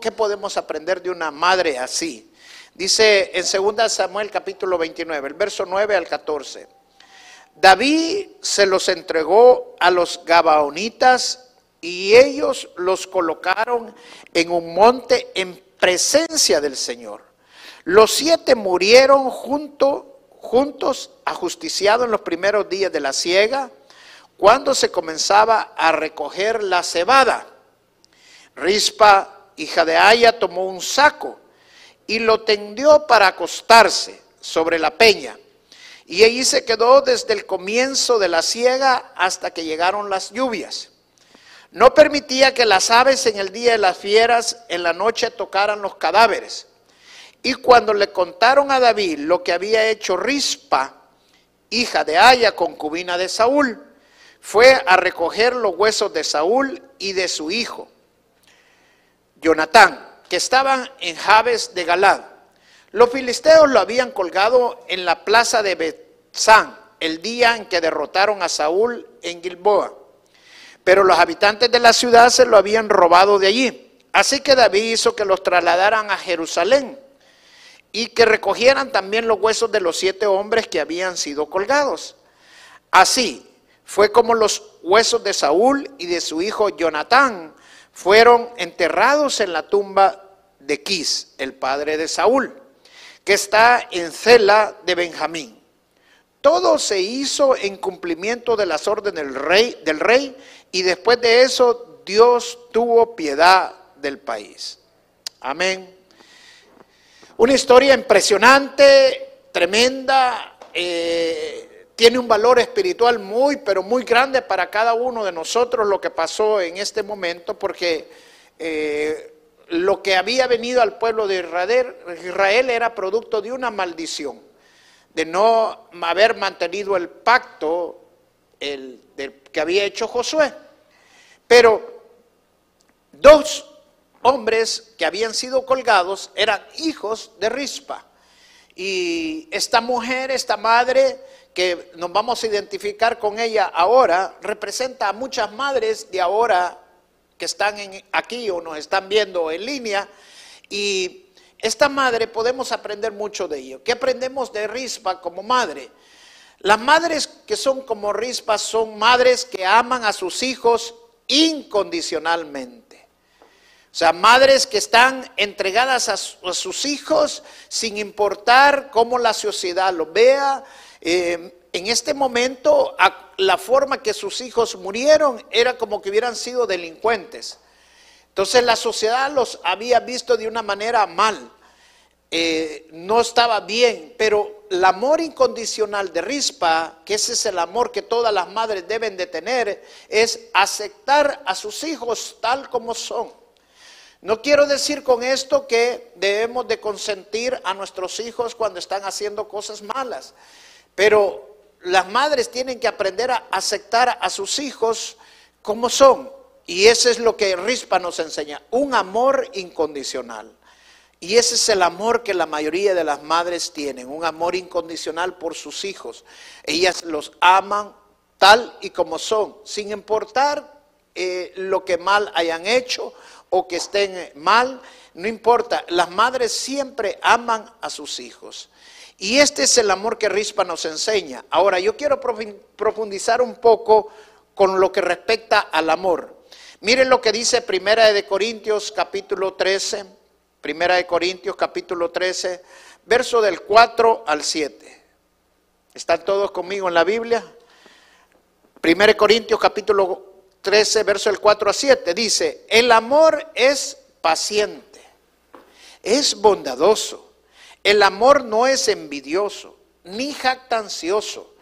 ¿Qué podemos aprender de una madre así? Dice en 2 Samuel capítulo 29, el verso 9 al 14. David se los entregó a los Gabaonitas y ellos los colocaron en un monte en presencia del Señor. Los siete murieron junto, juntos, ajusticiados en los primeros días de la siega, cuando se comenzaba a recoger la cebada. Rispa hija de Aya, tomó un saco y lo tendió para acostarse sobre la peña. Y allí se quedó desde el comienzo de la siega hasta que llegaron las lluvias. No permitía que las aves en el día de las fieras en la noche tocaran los cadáveres. Y cuando le contaron a David lo que había hecho Rispa, hija de Aya, concubina de Saúl, fue a recoger los huesos de Saúl y de su hijo Jonatán, que estaban en Jabes de Galad. Los filisteos lo habían colgado en la plaza de Betzán el día en que derrotaron a Saúl en Gilboa. Pero los habitantes de la ciudad se lo habían robado de allí. Así que David hizo que los trasladaran a Jerusalén y que recogieran también los huesos de los siete hombres que habían sido colgados. Así fue como los huesos de Saúl y de su hijo Jonatán fueron enterrados en la tumba de Quis, el padre de Saúl, que está en Cela de Benjamín. Todo se hizo en cumplimiento de las órdenes del rey, del rey y después de eso Dios tuvo piedad del país. Amén. Una historia impresionante, tremenda. Eh, tiene un valor espiritual muy, pero muy grande para cada uno de nosotros lo que pasó en este momento, porque eh, lo que había venido al pueblo de Israel, era producto de una maldición, de no haber mantenido el pacto que había hecho Josué. Pero dos hombres que habían sido colgados eran hijos de Rispa. Y esta mujer, esta madre, que nos vamos a identificar con ella ahora, representa a muchas madres de ahora que están aquí o nos están viendo en línea. Y esta madre podemos aprender mucho de ello. ¿Qué aprendemos de Rispa como madre? Las madres que son como Rispa son madres que aman a sus hijos incondicionalmente. O sea, madres que están entregadas a, sus hijos sin importar cómo la sociedad lo vea, eh, en este momento la forma que sus hijos murieron era como que hubieran sido delincuentes. Entonces la sociedad los había visto de una manera mal, eh, no estaba bien, pero el amor incondicional de Rispa, que ese es el amor que todas las madres deben de tener, es aceptar a sus hijos tal como son. No quiero decir con esto que debemos de consentir a nuestros hijos cuando están haciendo cosas malas. Pero las madres tienen que aprender a aceptar a sus hijos como son. Y ese es lo que Rispa nos enseña, un amor incondicional. Y ese es el amor que la mayoría de las madres tienen, un amor incondicional por sus hijos. Ellas los aman tal y como son, sin importar eh, lo que mal hayan hecho o que estén mal, no importa, las madres siempre aman a sus hijos. Y este es el amor que Rispa nos enseña. Ahora, yo quiero profundizar un poco con lo que respecta al amor. Miren lo que dice Primera de Corintios capítulo 13, Primera de Corintios capítulo 13, verso del 4 al 7. ¿Están todos conmigo en la Biblia? Primera de Corintios capítulo 13, verso del 4 a 7 dice, "El amor es paciente, es bondadoso. El amor no es envidioso, ni jactancioso,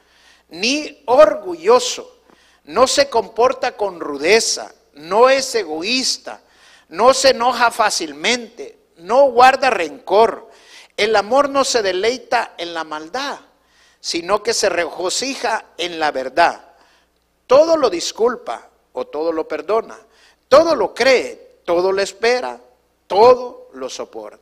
ni orgulloso. No se comporta con rudeza, no es egoísta, no se enoja fácilmente, no guarda rencor. El amor no se deleita en la maldad, sino que se regocija en la verdad. Todo lo disculpa o todo lo perdona, todo lo cree, todo lo espera, todo lo soporta.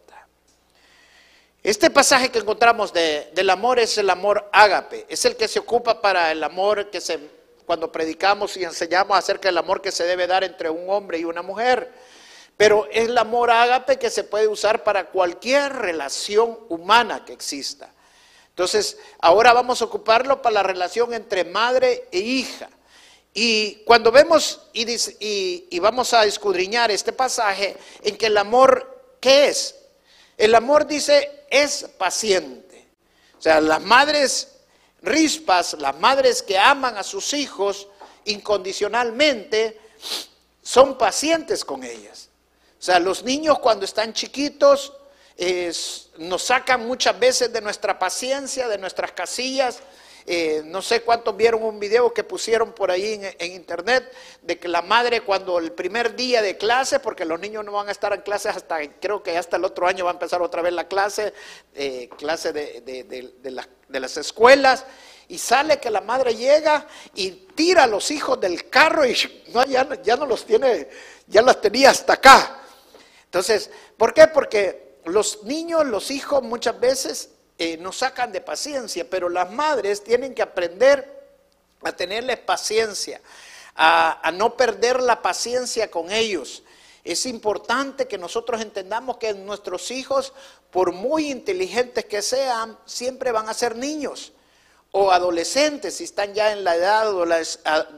Este pasaje que encontramos del amor es el amor ágape, es el que se ocupa para el amor que se cuando predicamos y enseñamos acerca del amor que se debe dar entre un hombre y una mujer. Pero es el amor ágape que se puede usar para cualquier relación humana que exista. Entonces, ahora vamos a ocuparlo para la relación entre madre e hija. Y cuando vemos y, y, vamos a escudriñar este pasaje en que el amor, ¿qué es? El amor dice es paciente. O sea, las madres rispas, las madres que aman a sus hijos incondicionalmente, son pacientes con ellas. O sea, los niños cuando están chiquitos nos sacan muchas veces de nuestra paciencia, de nuestras casillas. Eh, no sé cuántos vieron un video que pusieron por ahí en, internet de que la madre cuando el primer día de clase, porque los niños no van a estar en clase hasta, creo que hasta el otro año va a empezar otra vez la clase, eh, clase de, de las escuelas, y sale que la madre llega y tira a los hijos del carro y no, ya, ya no los tiene, ya los tenía hasta acá. Entonces, ¿por qué? Porque los niños, los hijos muchas veces eh, nos sacan de paciencia, pero las madres tienen que aprender a tenerles paciencia, a, a no perder la paciencia con ellos. Es importante que nosotros entendamos que nuestros hijos, por muy inteligentes que sean, siempre van a ser niños o adolescentes si están ya en la edad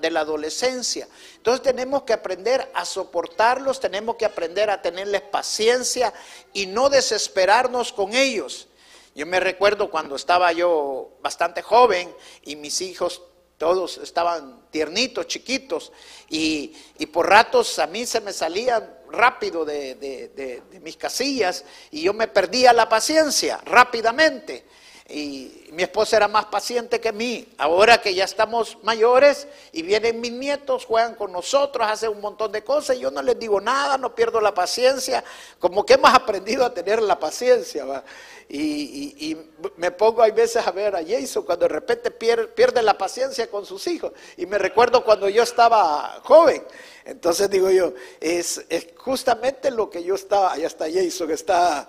de la adolescencia. Entonces tenemos que aprender a soportarlos, tenemos que aprender a tenerles paciencia y no desesperarnos con ellos. Yo me recuerdo cuando estaba yo bastante joven y mis hijos todos estaban tiernitos, chiquitos, y, por ratos a mí se me salían rápido de, de mis casillas y yo me perdía la paciencia rápidamente y mi esposa era más paciente que mí. Ahora que ya estamos mayores y vienen mis nietos, juegan con nosotros, hacen un montón de cosas, yo no les digo nada, no pierdo la paciencia, como que hemos aprendido a tener la paciencia. Y, me pongo hay veces a ver a Jason cuando de repente pierde, la paciencia con sus hijos. Y me recuerdo cuando yo estaba joven. Entonces digo yo, es, justamente lo que yo estaba, allá está Jason, está,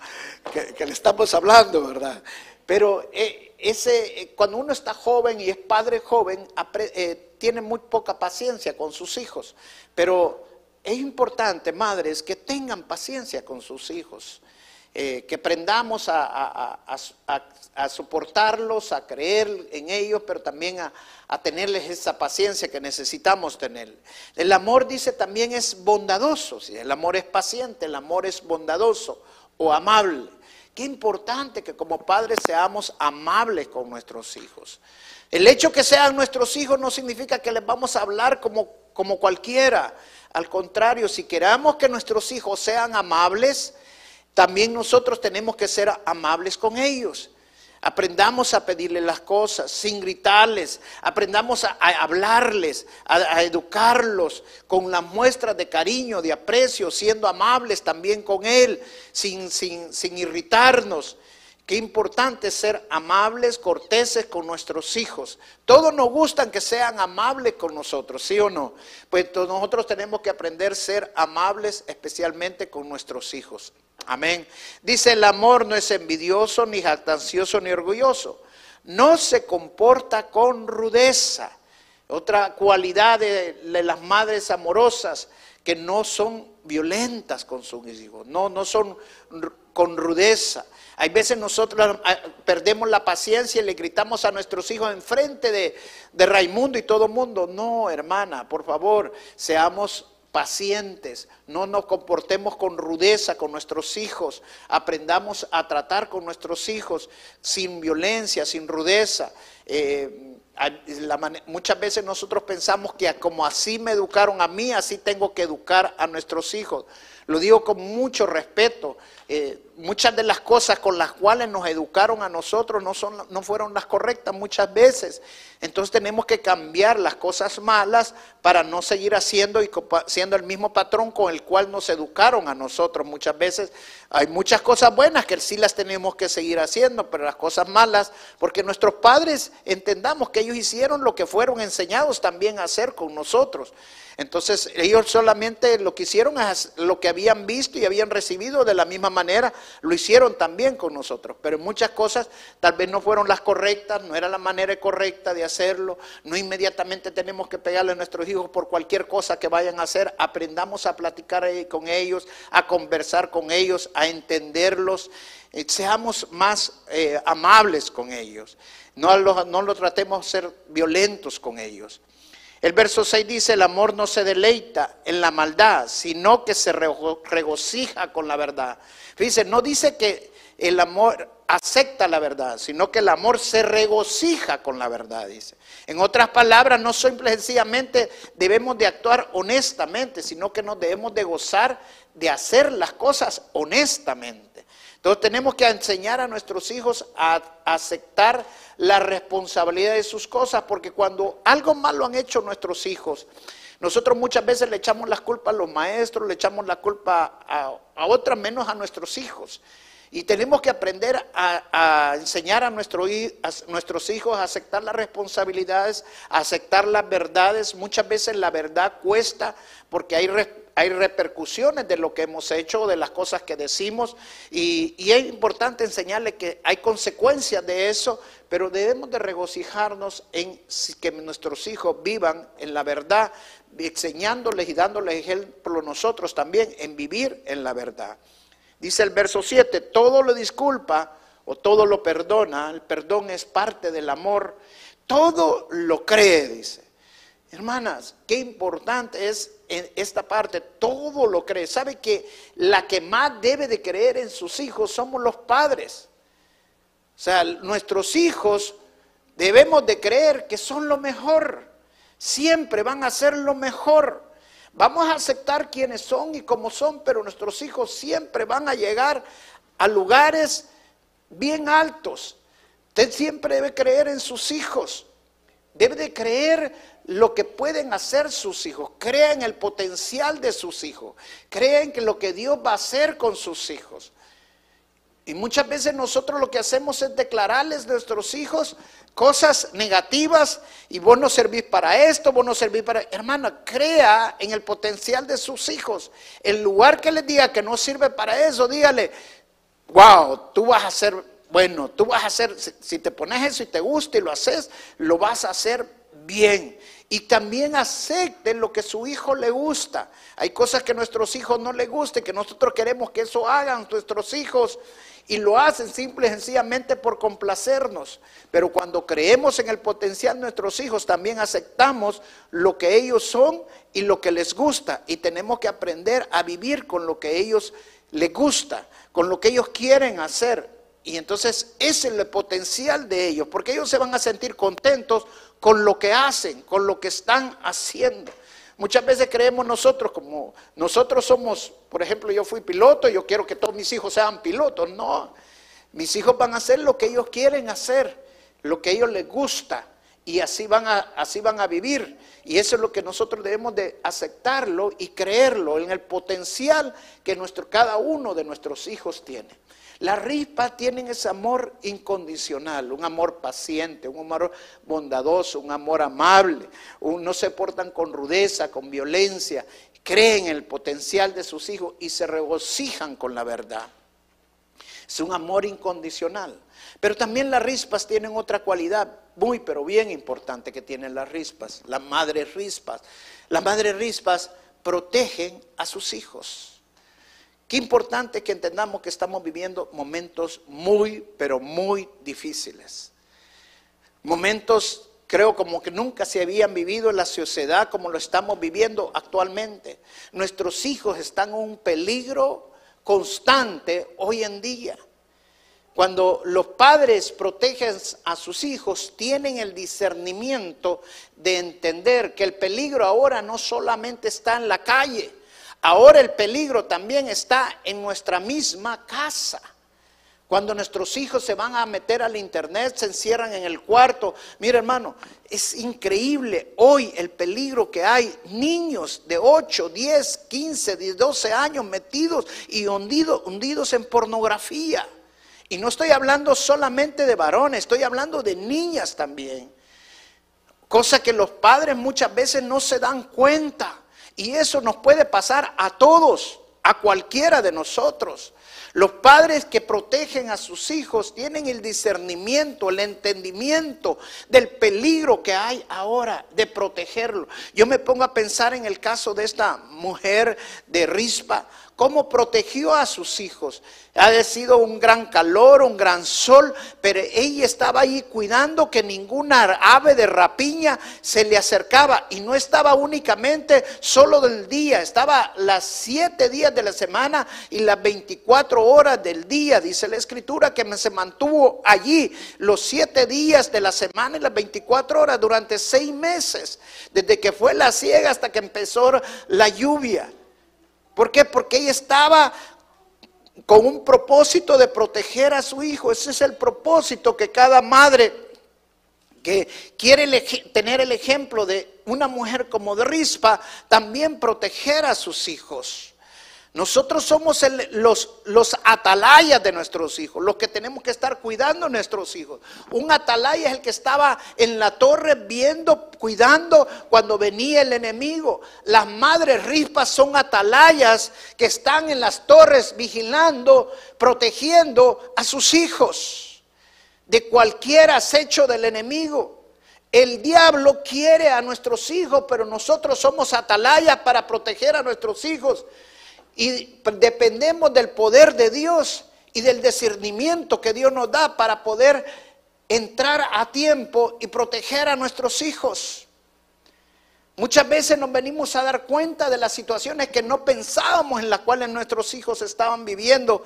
que le estamos hablando, ¿verdad? Pero eh, ese, eh, cuando uno está joven y es padre joven, eh, tiene muy poca paciencia con sus hijos. Pero es importante, madres, que tengan paciencia con sus hijos. que aprendamos a, soportarlos, a creer en ellos, pero también a, tenerles esa paciencia que necesitamos tener. El amor, dice, también es bondadoso. El amor es paciente, el amor es bondadoso o amable. Qué importante que como padres seamos amables con nuestros hijos. El hecho que sean nuestros hijos no significa que les vamos a hablar como, como cualquiera. Al contrario, si queramos que nuestros hijos sean amables, también nosotros tenemos que ser amables con ellos. Aprendamos a pedirle las cosas sin gritarles. Aprendamos a, hablarles, a, educarlos con las muestras de cariño, de aprecio, siendo amables también con Él, sin, sin, irritarnos. Qué importante es ser amables, corteses con nuestros hijos. Todos nos gustan que sean amables con nosotros, ¿sí o no? Pues nosotros tenemos que aprender a ser amables especialmente con nuestros hijos. Amén. Dice, el amor no es envidioso, ni jactancioso, ni orgulloso. No se comporta con rudeza. Otra cualidad de, las madres amorosas, que no son violentas con sus hijos, no, no son con rudeza. Hay veces nosotros ah, perdemos la paciencia y le gritamos a nuestros hijos enfrente de, de Raimundo y todo el mundo. No, hermana, por favor, seamos pacientes, no nos comportemos con rudeza con nuestros hijos, aprendamos a tratar con nuestros hijos sin violencia, sin rudeza. Eh, muchas veces nosotros pensamos que como así me educaron a mí, así tengo que educar a nuestros hijos. Lo digo con mucho respeto. Eh, muchas de las cosas con las cuales nos educaron a nosotros no, son, no fueron las correctas muchas veces. Entonces tenemos que cambiar las cosas malas para no seguir haciendo y siendo el mismo patrón con el cual nos educaron a nosotros. Muchas veces hay muchas cosas buenas que sí las tenemos que seguir haciendo, pero las cosas malas, porque nuestros padres entendamos que ellos hicieron lo que fueron enseñados también a hacer con nosotros. Entonces ellos solamente lo que hicieron es lo que habían visto y habían recibido de la misma manera, lo hicieron también con nosotros. Pero muchas cosas tal vez no fueron las correctas, no era la manera correcta de hacerlo. No inmediatamente tenemos que pegarle a nuestros hijos por cualquier cosa que vayan a hacer. Aprendamos a platicar con ellos, a conversar con ellos, a entenderlos. Eh, seamos más eh, amables con ellos. No lo, no lo tratemos de ser violentos con ellos. El verso 6 dice, el amor no se deleita en la maldad, sino que se regocija con la verdad. Fíjense, no dice que el amor acepta la verdad, sino que el amor se regocija con la verdad, dice. En otras palabras, no simple sencillamente debemos de actuar honestamente, sino que nos debemos de gozar de hacer las cosas honestamente. Entonces tenemos que enseñar a nuestros hijos a aceptar la responsabilidad de sus cosas, porque cuando algo malo han hecho nuestros hijos, nosotros muchas veces le echamos la culpa a los maestros, le echamos la culpa a, otras menos a nuestros hijos. Y tenemos que aprender a, enseñar a, nuestro, a, nuestros hijos a aceptar las responsabilidades, a aceptar las verdades. Muchas veces la verdad cuesta porque hay repercusiones de lo que hemos hecho, de las cosas que decimos, y, es importante enseñarle que hay consecuencias de eso, pero debemos de regocijarnos en que nuestros hijos vivan en la verdad, enseñándoles y dándoles ejemplo nosotros también en vivir en la verdad. Dice el verso 7, todo lo disculpa o todo lo perdona, el perdón es parte del amor, todo lo cree, dice. Hermanas, qué importante es en esta parte, todo lo cree. ¿Sabe que la que más debe de creer en sus hijos somos los padres? O sea, nuestros hijos debemos de creer que son lo mejor. Siempre van a ser lo mejor. Vamos a aceptar quienes son y cómo son, pero nuestros hijos siempre van a llegar a lugares bien altos. Usted siempre debe creer en sus hijos. Debe de creer lo que pueden hacer sus hijos, crean el potencial de sus hijos, creen que lo que Dios va a hacer con sus hijos. Y muchas veces nosotros lo que hacemos es declararles a nuestros hijos cosas negativas y vos no servís para esto, vos no servís para... Hermana, crea en el potencial de sus hijos. En lugar que les diga que no sirve para eso, dígale, wow, tú vas a ser, bueno, tú vas a hacer, si te pones eso y te gusta y lo haces, lo vas a hacer bien y también acepten lo que su hijo le gusta. Hay cosas que nuestros hijos no les gusten, que nosotros queremos que eso hagan nuestros hijos y lo hacen simple y sencillamente por complacernos. Pero cuando creemos en el potencial de nuestros hijos, también aceptamos lo que ellos son y lo que les gusta. Y tenemos que aprender a vivir con lo que ellos les gusta, con lo que ellos quieren hacer. Y entonces ese es el potencial de ellos, porque ellos se van a sentir contentos con lo que hacen, con lo que están haciendo. Muchas veces creemos nosotros como nosotros somos, por ejemplo, yo fui piloto, yo quiero que todos mis hijos sean pilotos. No, mis hijos van a hacer lo que ellos quieren hacer, lo que a ellos les gusta y así van a así van a vivir y eso es lo que nosotros debemos de aceptarlo y creerlo en el potencial que nuestro cada uno de nuestros hijos tiene. Las rispas tienen ese amor incondicional, un amor paciente, un amor bondadoso, un amor amable, no se portan con rudeza, con violencia, creen en el potencial de sus hijos y se regocijan con la verdad. Es un amor incondicional. Pero también las rispas tienen otra cualidad muy, pero bien importante que tienen las rispas, las madres rispas. Las madres rispas protegen a sus hijos. Qué importante que entendamos que estamos viviendo momentos muy, pero muy difíciles. Momentos creo como que nunca se habían vivido en la sociedad como lo estamos viviendo actualmente. Nuestros hijos están en un peligro constante hoy en día. Cuando los padres protegen a sus hijos, tienen el discernimiento de entender que el peligro ahora no solamente está en la calle, ahora el peligro también está en nuestra misma casa. Cuando nuestros hijos se van a meter al internet, se encierran en el cuarto. Mira hermano, es increíble hoy el peligro que hay. Niños de 8, 10, 15, 12 años metidos y hundidos, hundidos en pornografía. Y no estoy hablando solamente de varones, estoy hablando de niñas también. Cosa que los padres muchas veces no se dan cuenta. Y eso nos puede pasar a todos, a cualquiera de nosotros. Los padres que protegen a sus hijos tienen el discernimiento, el entendimiento del peligro que hay ahora de protegerlo. Yo me pongo a pensar en el caso de esta mujer de Rispa cómo protegió a sus hijos. Ha sido un gran calor, un gran sol, pero ella estaba ahí cuidando que ninguna ave de rapiña se le acercaba y no estaba únicamente solo del día, estaba las siete días de la semana y las 24 horas del día, dice la escritura, que se mantuvo allí los siete días de la semana y las 24 horas durante seis meses, desde que fue la ciega hasta que empezó la lluvia. ¿Por qué? Porque ella estaba con un propósito de proteger a su hijo. Ese es el propósito que cada madre que quiere tener el ejemplo de una mujer como de Rispa, también proteger a sus hijos. Nosotros somos los, los atalayas de nuestros hijos, los que tenemos que estar cuidando a nuestros hijos. Un atalaya es el que estaba en la torre viendo, cuidando cuando venía el enemigo. Las madres rispas son atalayas que están en las torres vigilando, protegiendo a sus hijos de cualquier acecho del enemigo. El diablo quiere a nuestros hijos, pero nosotros somos atalayas para proteger a nuestros hijos. Y dependemos del poder de Dios y del discernimiento que Dios nos da para poder entrar a tiempo y proteger a nuestros hijos. Muchas veces nos venimos a dar cuenta de las situaciones que no pensábamos en las cuales nuestros hijos estaban viviendo,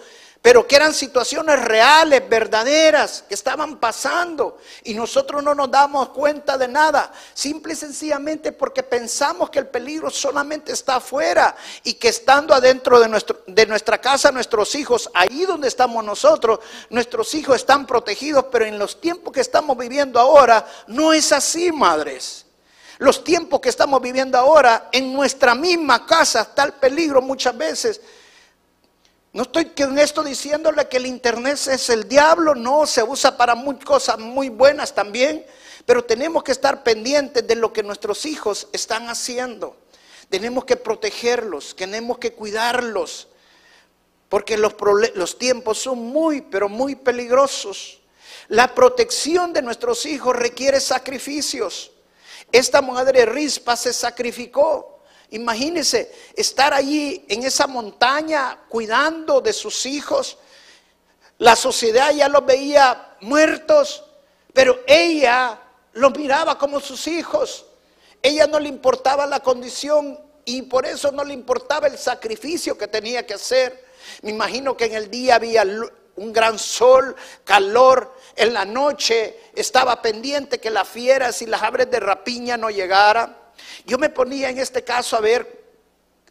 pero que eran situaciones reales, verdaderas, que estaban pasando y nosotros no nos damos cuenta de nada, simple y sencillamente porque pensamos que el peligro solamente está afuera y que estando adentro de, nuestra casa nuestros hijos, ahí donde estamos nosotros, nuestros hijos están protegidos, pero en los tiempos que estamos viviendo ahora no es así, madres. Los tiempos que estamos viviendo ahora, en nuestra misma casa está el peligro muchas veces. No estoy con esto diciéndole que el Internet es el diablo, no, se usa para muchas cosas muy buenas también, pero tenemos que estar pendientes de lo que nuestros hijos están haciendo. Tenemos que protegerlos, tenemos que cuidarlos, porque los, los tiempos son muy, pero muy peligrosos. La protección de nuestros hijos requiere sacrificios. Esta madre Rispa se sacrificó. Imagínense estar allí en esa montaña cuidando de sus hijos. La sociedad ya los veía muertos, pero ella los miraba como sus hijos. Ella no le importaba la condición y por eso no le importaba el sacrificio que tenía que hacer. Me imagino que en el día había un gran sol, calor. En la noche estaba pendiente que las fieras y las aves de rapiña no llegaran. Yo me ponía en este caso a ver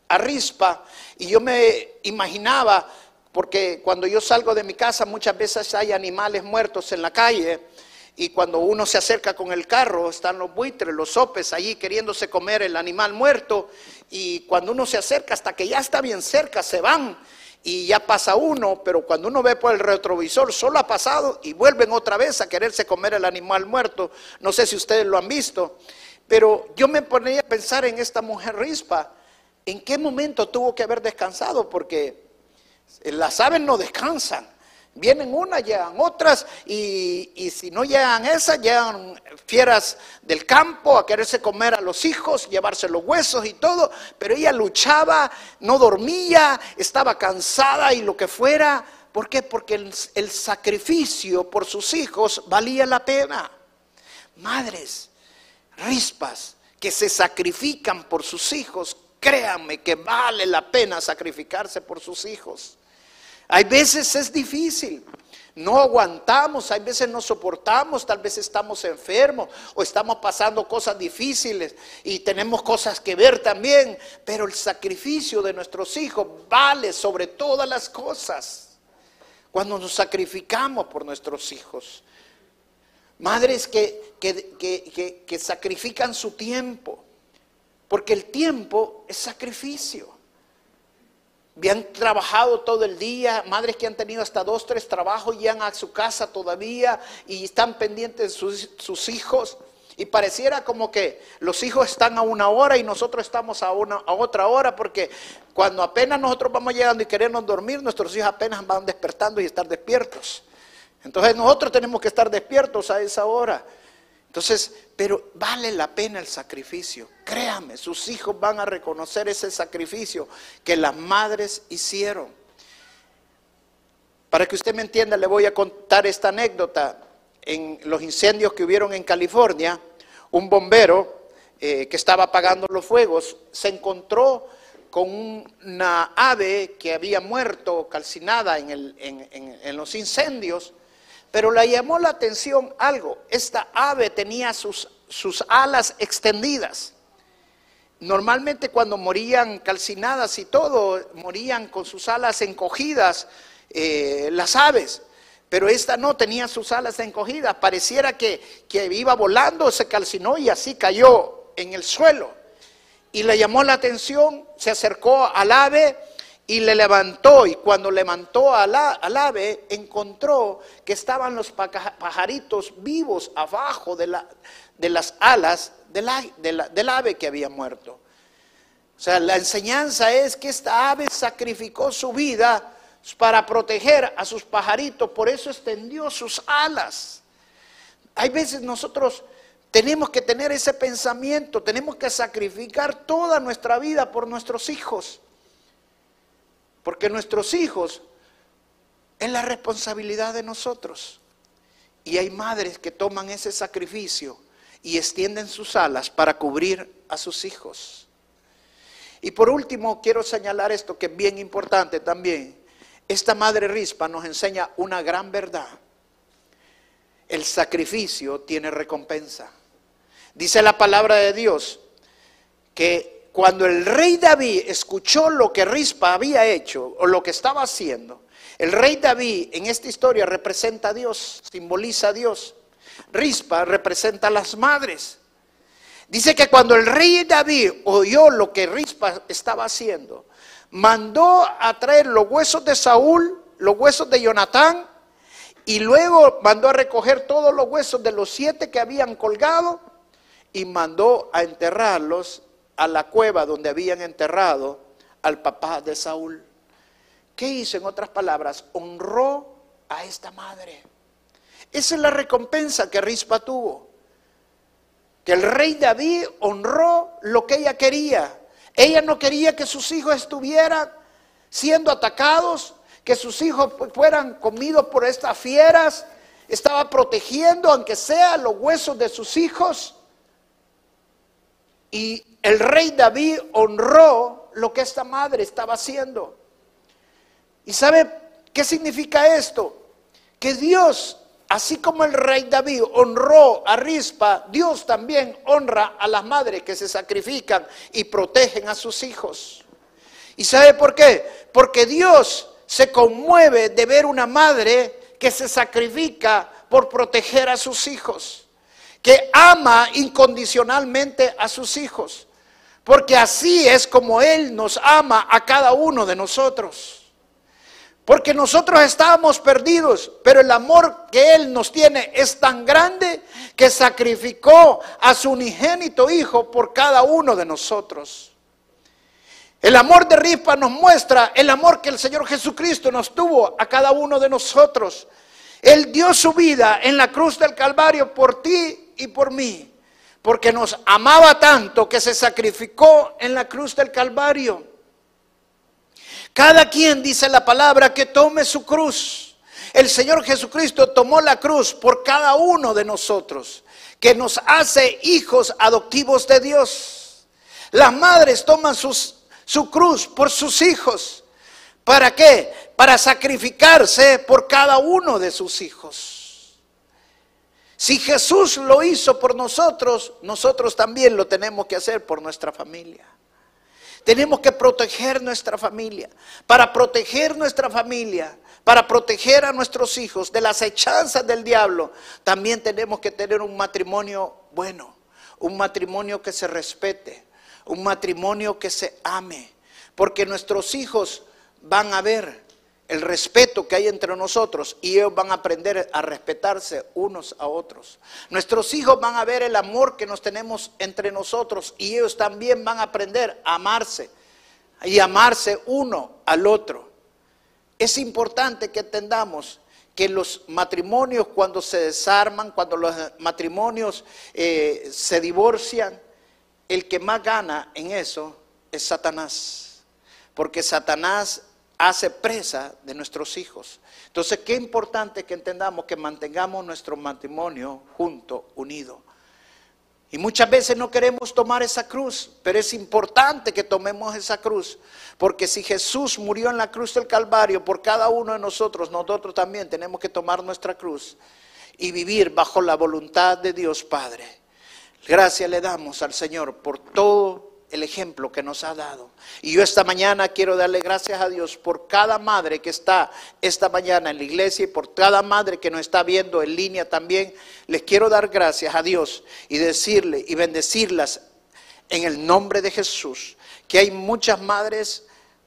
a Rispa y yo me imaginaba, porque cuando yo salgo de mi casa muchas veces hay animales muertos en la calle y cuando uno se acerca con el carro están los buitres, los sopes allí queriéndose comer el animal muerto y cuando uno se acerca hasta que ya está bien cerca se van y ya pasa uno, pero cuando uno ve por el retrovisor, solo ha pasado y vuelven otra vez a quererse comer el animal muerto. No sé si ustedes lo han visto, pero yo me ponía a pensar en esta mujer rispa, en qué momento tuvo que haber descansado, porque las aves no descansan. Vienen unas, llegan otras, y, si no llegan esas, llegan fieras del campo a quererse comer a los hijos, llevarse los huesos y todo, pero ella luchaba, no dormía, estaba cansada y lo que fuera. ¿Por qué? Porque el, el sacrificio por sus hijos valía la pena. Madres, rispas que se sacrifican por sus hijos, créanme que vale la pena sacrificarse por sus hijos. Hay veces es difícil, no aguantamos, hay veces no soportamos, tal vez estamos enfermos o estamos pasando cosas difíciles y tenemos cosas que ver también, pero el sacrificio de nuestros hijos vale sobre todas las cosas. Cuando nos sacrificamos por nuestros hijos. Madres que, que, que sacrifican su tiempo, porque el tiempo es sacrificio han trabajado todo el día, madres que han tenido hasta dos, tres trabajos, y han a su casa todavía y están pendientes de sus, sus, hijos. Y pareciera como que los hijos están a una hora y nosotros estamos a, una, a otra hora, porque cuando apenas nosotros vamos llegando y queremos dormir, nuestros hijos apenas van despertando y estar despiertos. Entonces nosotros tenemos que estar despiertos a esa hora. Entonces, pero vale la pena el sacrificio. Créame, sus hijos van a reconocer ese sacrificio que las madres hicieron. Para que usted me entienda, le voy a contar esta anécdota. En los incendios que hubieron en California, un bombero eh, que estaba apagando los fuegos se encontró con una ave que había muerto calcinada en los incendios pero le llamó la atención algo. Esta ave tenía sus, sus alas extendidas. Normalmente cuando morían calcinadas y todo, morían con sus alas encogidas eh, las aves. Pero esta no tenía sus alas encogidas. Pareciera que, que iba volando, se calcinó y así cayó en el suelo. Y le llamó la atención, se acercó al ave y le levantó, y cuando levantó al, ave, encontró que estaban los pajaritos vivos abajo de, la, de las alas del, del ave que había muerto. O sea, la enseñanza es que esta ave sacrificó su vida para proteger a sus pajaritos, por eso extendió sus alas. Hay veces nosotros tenemos que tener ese pensamiento, tenemos que sacrificar toda nuestra vida por nuestros hijos. Porque nuestros hijos es la responsabilidad de nosotros. Y hay madres que toman ese sacrificio y extienden sus alas para cubrir a sus hijos. Y por último, quiero señalar esto que es bien importante también. Esta madre rispa nos enseña una gran verdad. El sacrificio tiene recompensa. Dice la palabra de Dios que cuando el rey David escuchó lo que Rispa había hecho o lo que estaba haciendo, el rey David en esta historia representa a Dios, simboliza a Dios. Rispa representa a las madres. Dice que cuando el rey David oyó lo que Rispa estaba haciendo, mandó a traer los huesos de Saúl, los huesos de Jonatán, y luego mandó a recoger todos los huesos de los siete que habían colgado y mandó a enterrarlos a la cueva donde habían enterrado al papá de Saúl. ¿Qué hizo? En otras palabras, honró a esta madre. Esa es la recompensa que Rispa tuvo. Que el rey David honró lo que ella quería. Ella no quería que sus hijos estuvieran siendo atacados, que sus hijos fueran comidos por estas fieras. Estaba protegiendo, aunque sea los huesos de sus hijos. Y el rey David honró lo que esta madre estaba haciendo. ¿Y sabe qué significa esto? Que Dios, así como el rey David honró a Rispa, Dios también honra a las madres que se sacrifican y protegen a sus hijos. ¿Y sabe por qué? Porque Dios se conmueve de ver una madre que se sacrifica por proteger a sus hijos que ama incondicionalmente a sus hijos. Porque así es como Él nos ama a cada uno de nosotros. Porque nosotros estábamos perdidos, pero el amor que Él nos tiene es tan grande que sacrificó a su unigénito Hijo por cada uno de nosotros. El amor de Ripa nos muestra el amor que el Señor Jesucristo nos tuvo a cada uno de nosotros. Él dio su vida en la cruz del Calvario por ti y por mí, porque nos amaba tanto que se sacrificó en la cruz del Calvario. Cada quien dice la palabra que tome su cruz. El Señor Jesucristo tomó la cruz por cada uno de nosotros. que nos hace hijos adoptivos de Dios. Las madres toman su cruz por sus hijos. ¿Para qué? Para sacrificarse por cada uno de sus hijos. Si Jesús lo hizo por nosotros, nosotros también lo tenemos que hacer por nuestra familia. Tenemos que proteger nuestra familia. Para proteger nuestra familia, para proteger a nuestros hijos de las hechanzas del diablo, también tenemos que tener un matrimonio bueno, un matrimonio que se respete, un matrimonio que se ame, porque nuestros hijos van a ver el respeto que hay entre nosotros y ellos van a aprender a respetarse unos a otros. Nuestros hijos van a ver el amor que nos tenemos entre nosotros y ellos también van a aprender a amarse y amarse uno al otro. Es importante que entendamos que los matrimonios cuando se desarman, cuando los matrimonios eh, se divorcian, el que más gana en eso es Satanás. Porque Satanás hace presa de nuestros hijos. Entonces, qué importante que entendamos que mantengamos nuestro matrimonio junto, unido. Y muchas veces no queremos tomar esa cruz, pero es importante que tomemos esa cruz, porque si Jesús murió en la cruz del Calvario por cada uno de nosotros, nosotros también tenemos que tomar nuestra cruz y vivir bajo la voluntad de Dios Padre. Gracias le damos al Señor por todo el ejemplo que nos ha dado. Y yo esta mañana quiero darle gracias a Dios por cada madre que está esta mañana en la iglesia y por cada madre que nos está viendo en línea también. Les quiero dar gracias a Dios y decirle y bendecirlas en el nombre de Jesús. Que hay muchas madres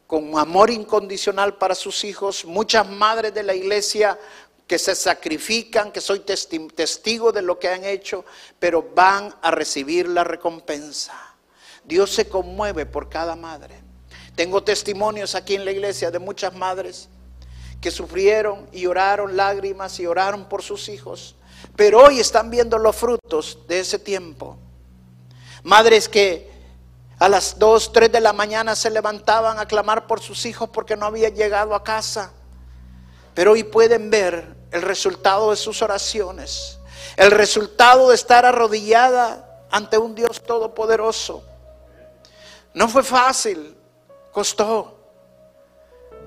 con amor incondicional para sus hijos, muchas madres de la iglesia que se sacrifican, que soy testigo de lo que han hecho, pero van a recibir la recompensa. Dios se conmueve por cada madre. Tengo testimonios aquí en la iglesia de muchas madres que sufrieron y oraron lágrimas y oraron por sus hijos, pero hoy están viendo los frutos de ese tiempo. Madres que a las 2, 3 de la mañana se levantaban a clamar por sus hijos porque no habían llegado a casa, pero hoy pueden ver el resultado de sus oraciones, el resultado de estar arrodillada ante un Dios todopoderoso. No fue fácil, costó.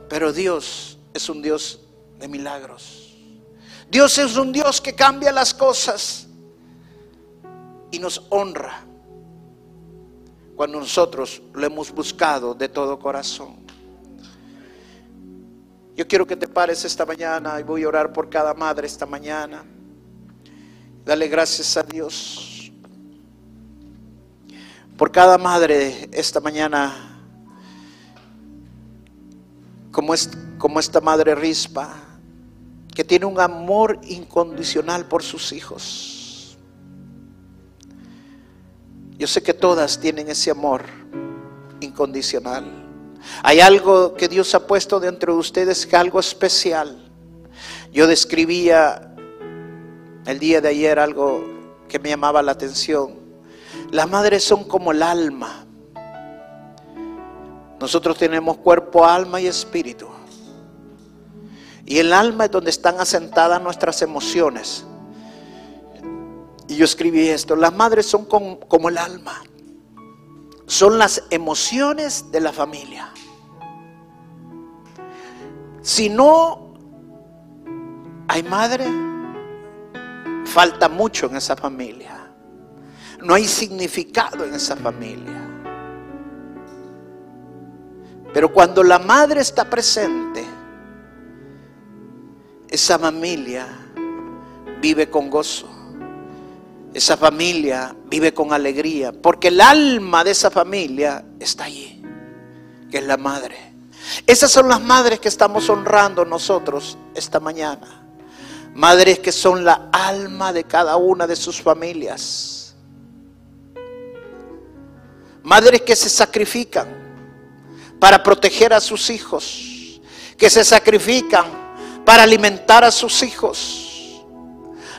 Pero Dios es un Dios de milagros. Dios es un Dios que cambia las cosas y nos honra cuando nosotros lo hemos buscado de todo corazón. Yo quiero que te pares esta mañana y voy a orar por cada madre esta mañana. Dale gracias a Dios por cada madre esta mañana, como, es, como esta madre Rispa, que tiene un amor incondicional por sus hijos. Yo sé que todas tienen ese amor incondicional. Hay algo que Dios ha puesto dentro de ustedes, que algo especial. Yo describía el día de ayer algo que me llamaba la atención. Las madres son como el alma. Nosotros tenemos cuerpo, alma y espíritu. Y el alma es donde están asentadas nuestras emociones. Y yo escribí esto, las madres son como, como el alma. Son las emociones de la familia. Si no hay madre, falta mucho en esa familia. No hay significado en esa familia. Pero cuando la madre está presente, esa familia vive con gozo. Esa familia vive con alegría. Porque el alma de esa familia está allí, que es la madre. Esas son las madres que estamos honrando nosotros esta mañana. Madres que son la alma de cada una de sus familias Madres que se sacrifican para proteger a sus hijos, que se sacrifican para alimentar a sus hijos.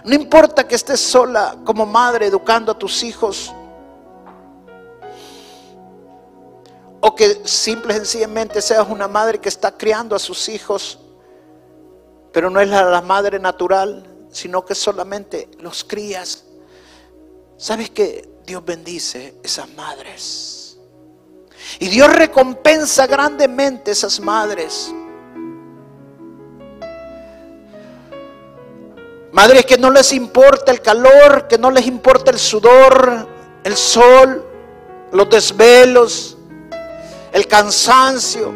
No importa que estés sola como madre educando a tus hijos, o que simple y sencillamente seas una madre que está criando a sus hijos, pero no es la, la madre natural, sino que solamente los crías ¿Sabes que Dios bendice esas madres? Y Dios recompensa grandemente esas madres. Madres que no les importa el calor, que no les importa el sudor, el sol, los desvelos, el cansancio.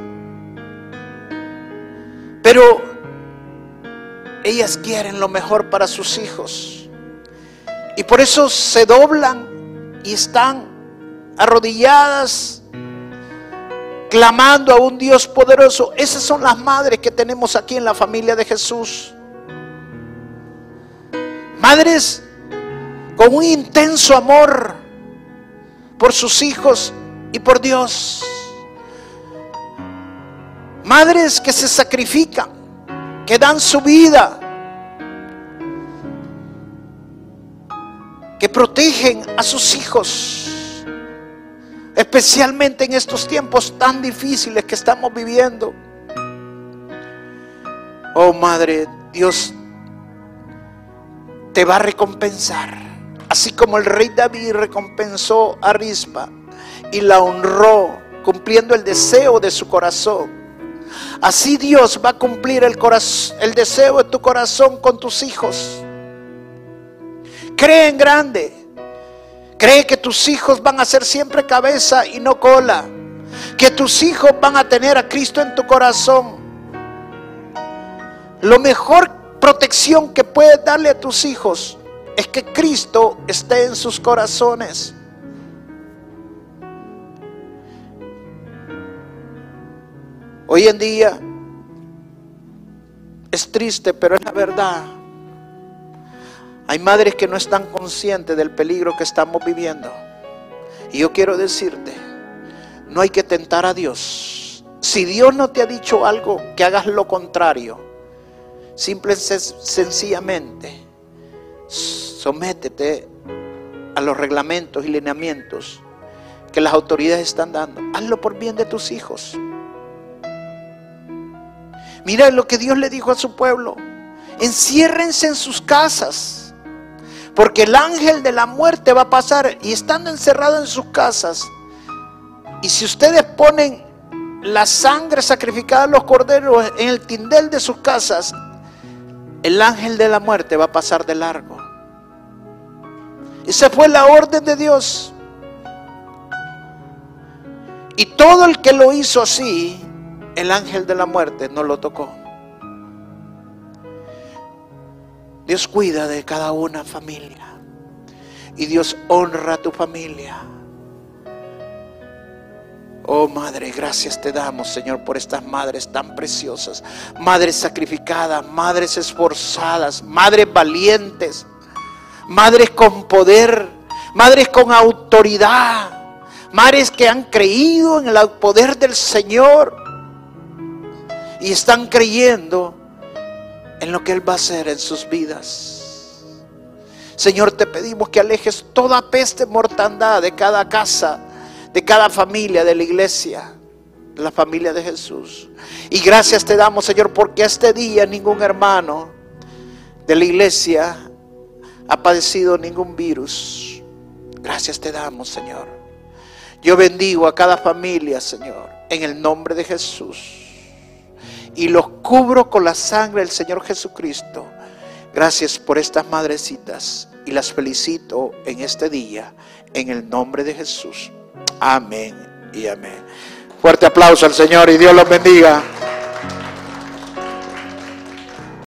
Pero ellas quieren lo mejor para sus hijos. Y por eso se doblan y están arrodilladas, clamando a un Dios poderoso. Esas son las madres que tenemos aquí en la familia de Jesús. Madres con un intenso amor por sus hijos y por Dios. Madres que se sacrifican, que dan su vida, que protegen a sus hijos, especialmente en estos tiempos tan difíciles que estamos viviendo. Oh Madre, Dios te va a recompensar. Así como el rey David recompensó a Rispa y la honró cumpliendo el deseo de su corazón. Así Dios va a cumplir el, el deseo de tu corazón con tus hijos. Cree en grande. Cree que tus hijos van a ser siempre cabeza y no cola. Que tus hijos van a tener a Cristo en tu corazón. Lo mejor protección que puedes darle a tus hijos es que Cristo esté en sus corazones. Hoy en día es triste, pero es la verdad. Hay madres que no están conscientes del peligro que estamos viviendo. Y yo quiero decirte, no hay que tentar a Dios. Si Dios no te ha dicho algo, que hagas lo contrario. Simple sencillamente, sométete a los reglamentos y lineamientos que las autoridades están dando. Hazlo por bien de tus hijos. Mira lo que Dios le dijo a su pueblo. Enciérrense en sus casas. Porque el ángel de la muerte va a pasar y estando encerrado en sus casas. Y si ustedes ponen la sangre sacrificada de los corderos en el tindel de sus casas, el ángel de la muerte va a pasar de largo. Esa fue la orden de Dios. Y todo el que lo hizo así, el ángel de la muerte no lo tocó. Dios cuida de cada una familia. Y Dios honra a tu familia. Oh Madre, gracias te damos, Señor, por estas madres tan preciosas. Madres sacrificadas, madres esforzadas, madres valientes, madres con poder, madres con autoridad, madres que han creído en el poder del Señor y están creyendo en lo que Él va a hacer en sus vidas. Señor, te pedimos que alejes toda peste mortandad de cada casa de cada familia de la iglesia, de la familia de Jesús. Y gracias te damos, Señor, porque este día ningún hermano de la iglesia ha padecido ningún virus. Gracias te damos, Señor. Yo bendigo a cada familia, Señor, en el nombre de Jesús. Y los cubro con la sangre del Señor Jesucristo. Gracias por estas madrecitas y las felicito en este día, en el nombre de Jesús. Amén y amén. Fuerte aplauso al Señor y Dios los bendiga.